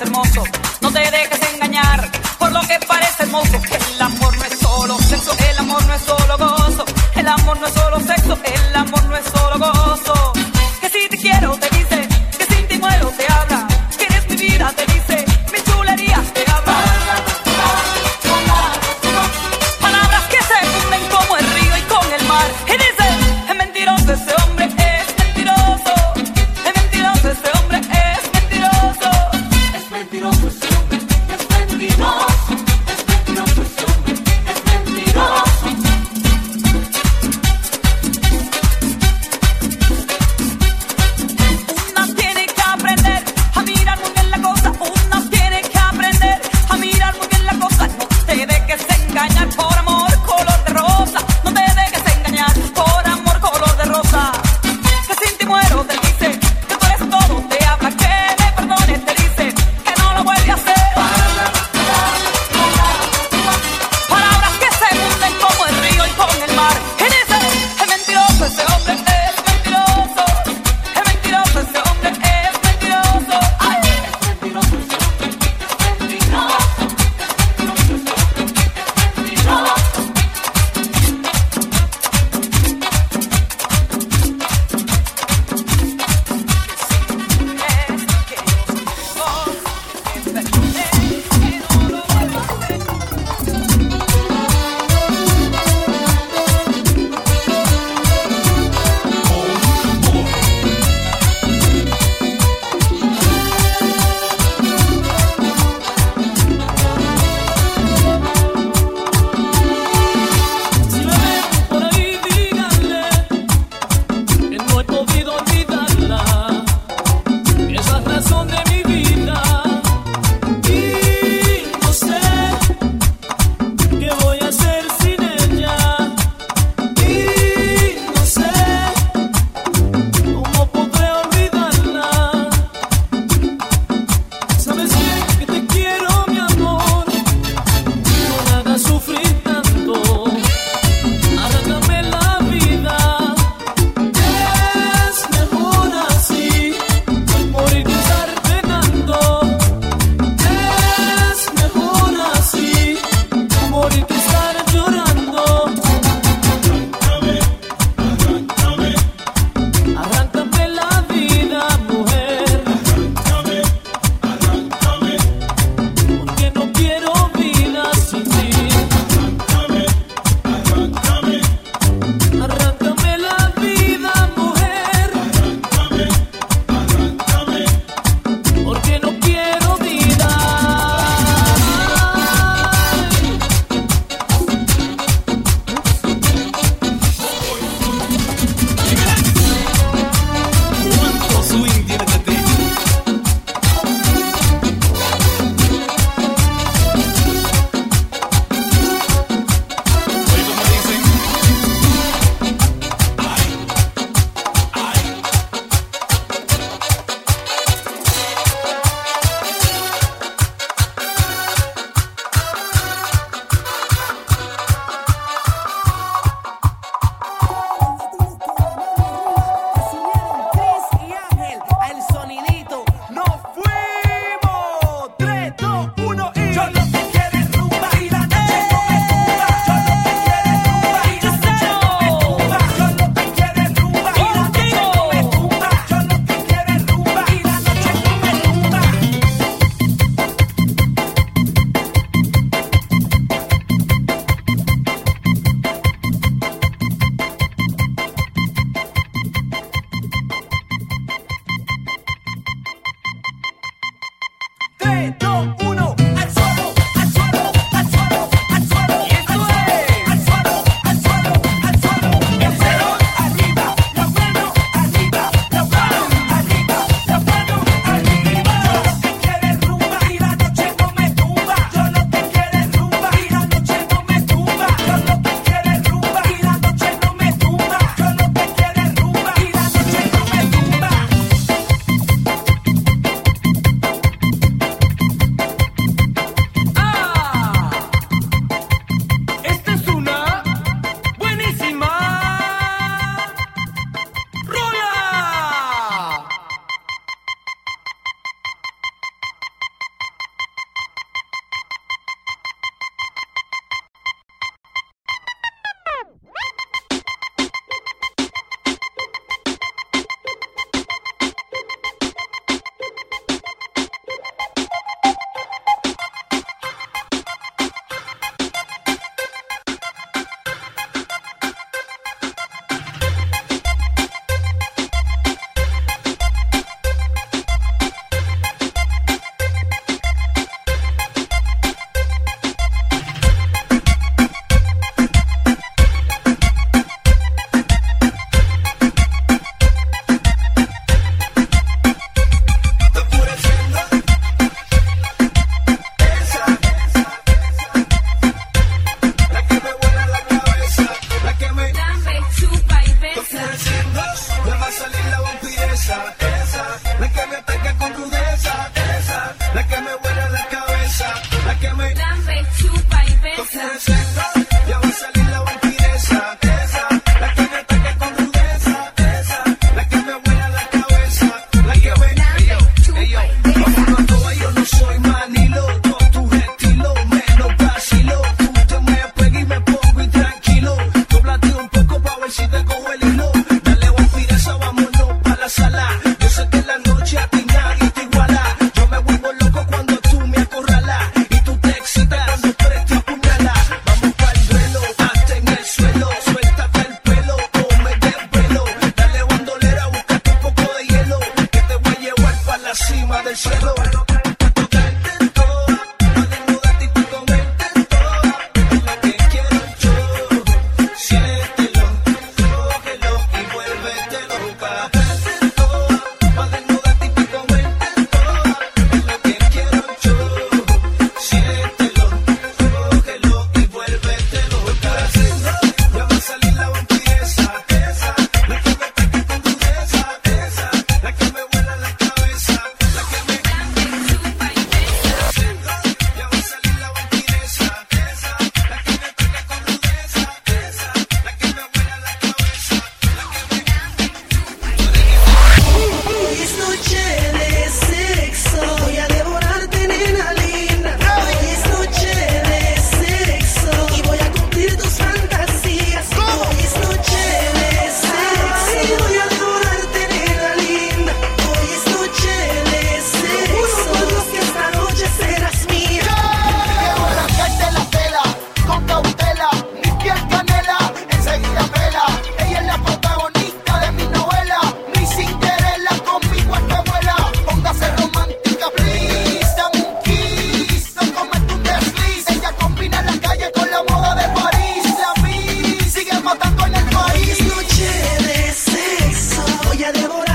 Hermoso. No te dejes engañar por lo que parece hermoso. El amor no es solo sexo, el amor no es solo gozo. El amor no es solo sexo, el amor de amor.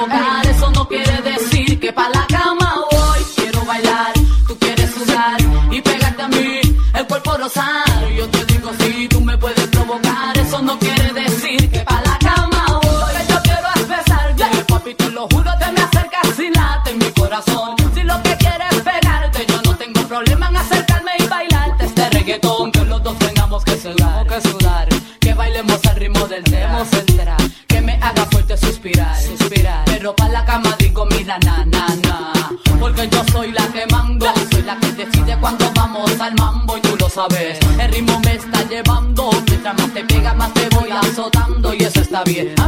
lugar.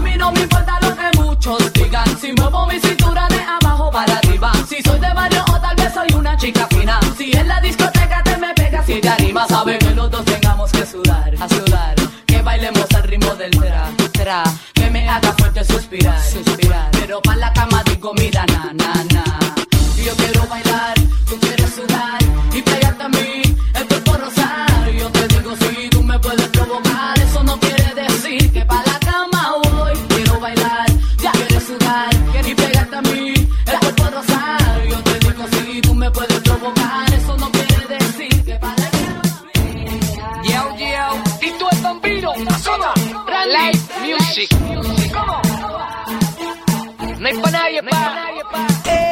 mí no me importa lo que muchos digan. Si muevo mi cintura de abajo para arriba. Si soy de barrio o tal vez soy una chica fina. Si en la discoteca te me pegas y te animas. Sabe que los dos tengamos que sudar, a sudar. Que bailemos al ritmo del será, será. Que me haga fuerte suspirar, suspirar. Pero pa' la cama digo, mira, na, na, na. Yo quiero bailar. music. No hay pa' nadie, pa'. Eh,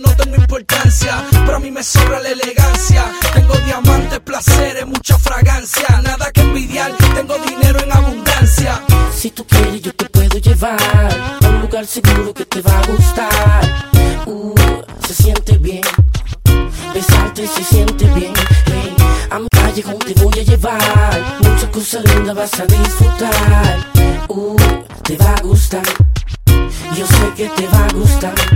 no tengo importancia. Para mí me sobra la elegancia. Tengo diamantes, placeres, mucha fragancia. Nada que envidiar, tengo dinero en abundancia. Si tú quieres, yo te puedo llevar a un lugar seguro que te va a gustar. Uh, se siente bien. Besarte se siente bien. Hey, a mi calle te voy a llevar. Muchas cosas lindas vas a disfrutar. Uh, te va a gustar. Yo sé que te va a gustar.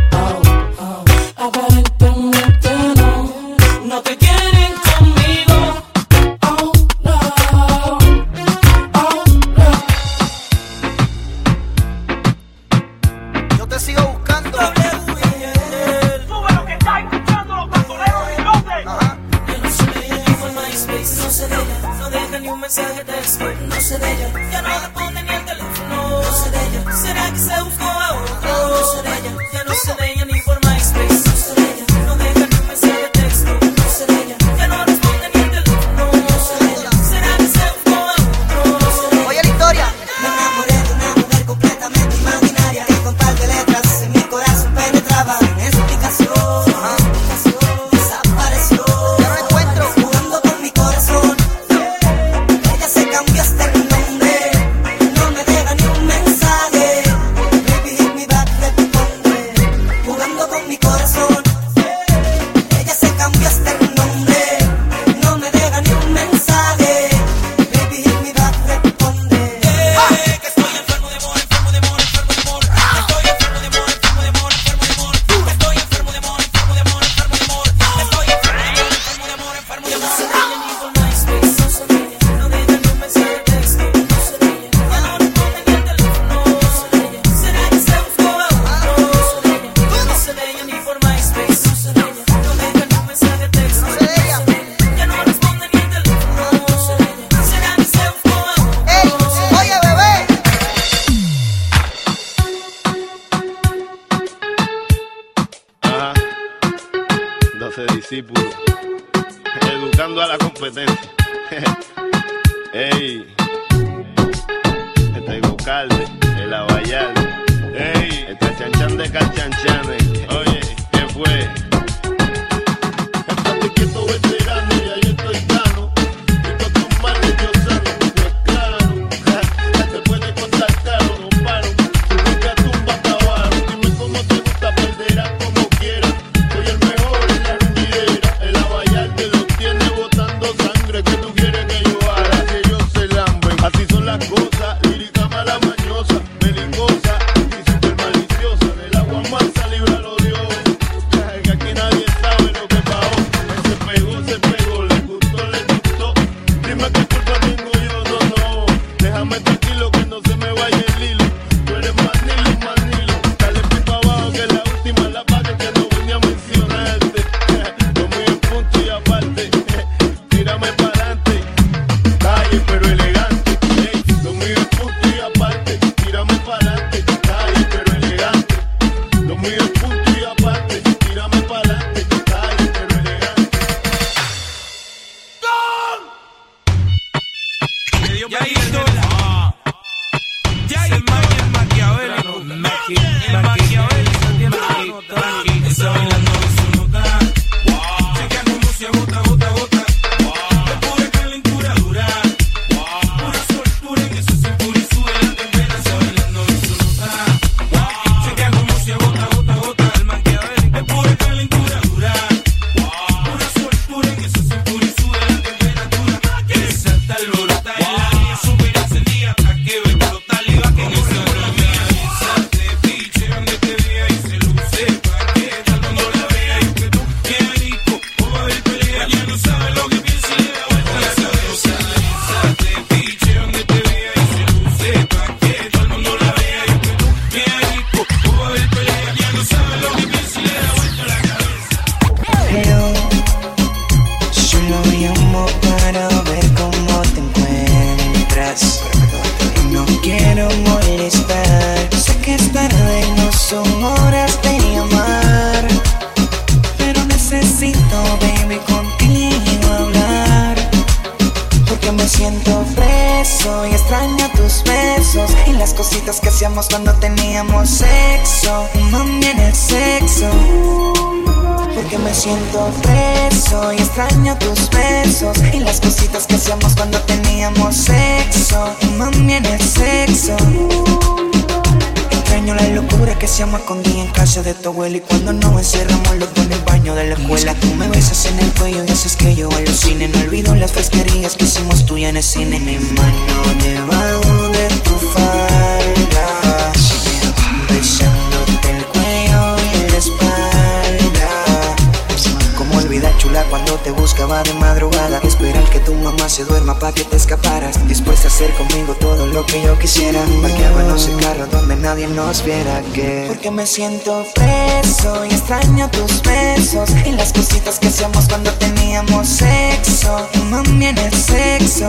com mi corazón. 12 discípulos. Educando a la competencia. Ey. Este es Gocalde, el Abayal. Ey. Este es Chanchan de Calchanchanes. Oye, ¿qué fue? Hacíamos cuando teníamos sexo. Mami, en el sexo. Porque me siento preso y extraño tus besos y las cositas que hacíamos cuando teníamos sexo. Mami, en el sexo. Extraño la locura que hacíamos con día en casa de tu abuela Y cuando nos encerramos los dos en el baño de la escuela Tú me besas en el cuello y haces que yo alucine No olvido las fresquerías que hicimos tú y en el cine Mi mano debajo de tu falda te buscaba de madrugada. Esperar que tu mamá se duerma pa' que te escaparas. Dispuesta a hacer conmigo todo lo que yo quisiera. Parqueábamos el carro donde nadie nos viera. Que Porque me siento preso y extraño tus besos. Y las cositas que hacíamos cuando teníamos sexo. Mami en el sexo.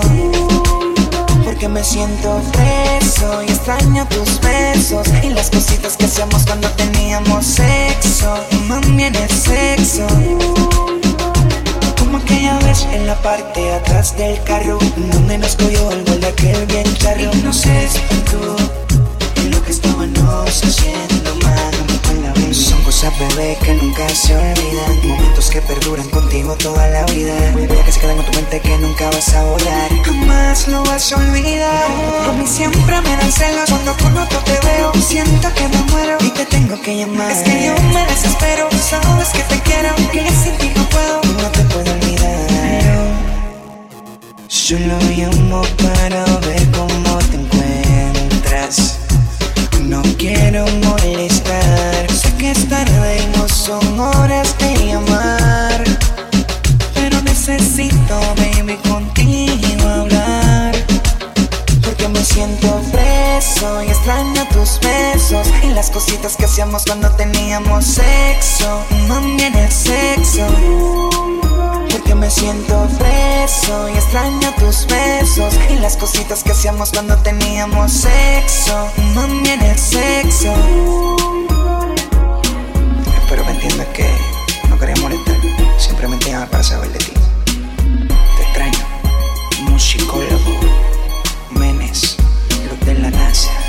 Porque me siento preso y extraño tus besos. Y las cositas que hacíamos cuando teníamos sexo. Mami en el sexo. La parte atrás del carro Donde nos cogió el gol de aquel bien charro. Y no sé si tú en lo que estábamos haciendo mami con la vez Son cosas bebé que nunca se olvidan. Momentos que perduran contigo toda la vida. Bebé que se quedan en tu mente que nunca vas a borrar Jamás lo vas a olvidar. A mí siempre me dan celos cuando con otro te veo. Siento que me muero y te tengo que llamar. Es que yo me desespero, sabes que te quiero Que sin ti no puedo, no te puedo olvidar Solo llamo para ver cómo te encuentras. No quiero molestar Sé que es tarde y no son horas de llamar Pero necesito, baby, contigo hablar Porque me siento preso y extraño tus besos Y las cositas que hacíamos cuando teníamos sexo en el sexo porque me siento preso y extraño tus besos Y las cositas que hacíamos cuando teníamos sexo. Mami en el sexo. Espero me entiendas que no quería molestar. Simplemente llamar para saber de ti. Te extraño. Musicólogo. Menes. Los de la NASA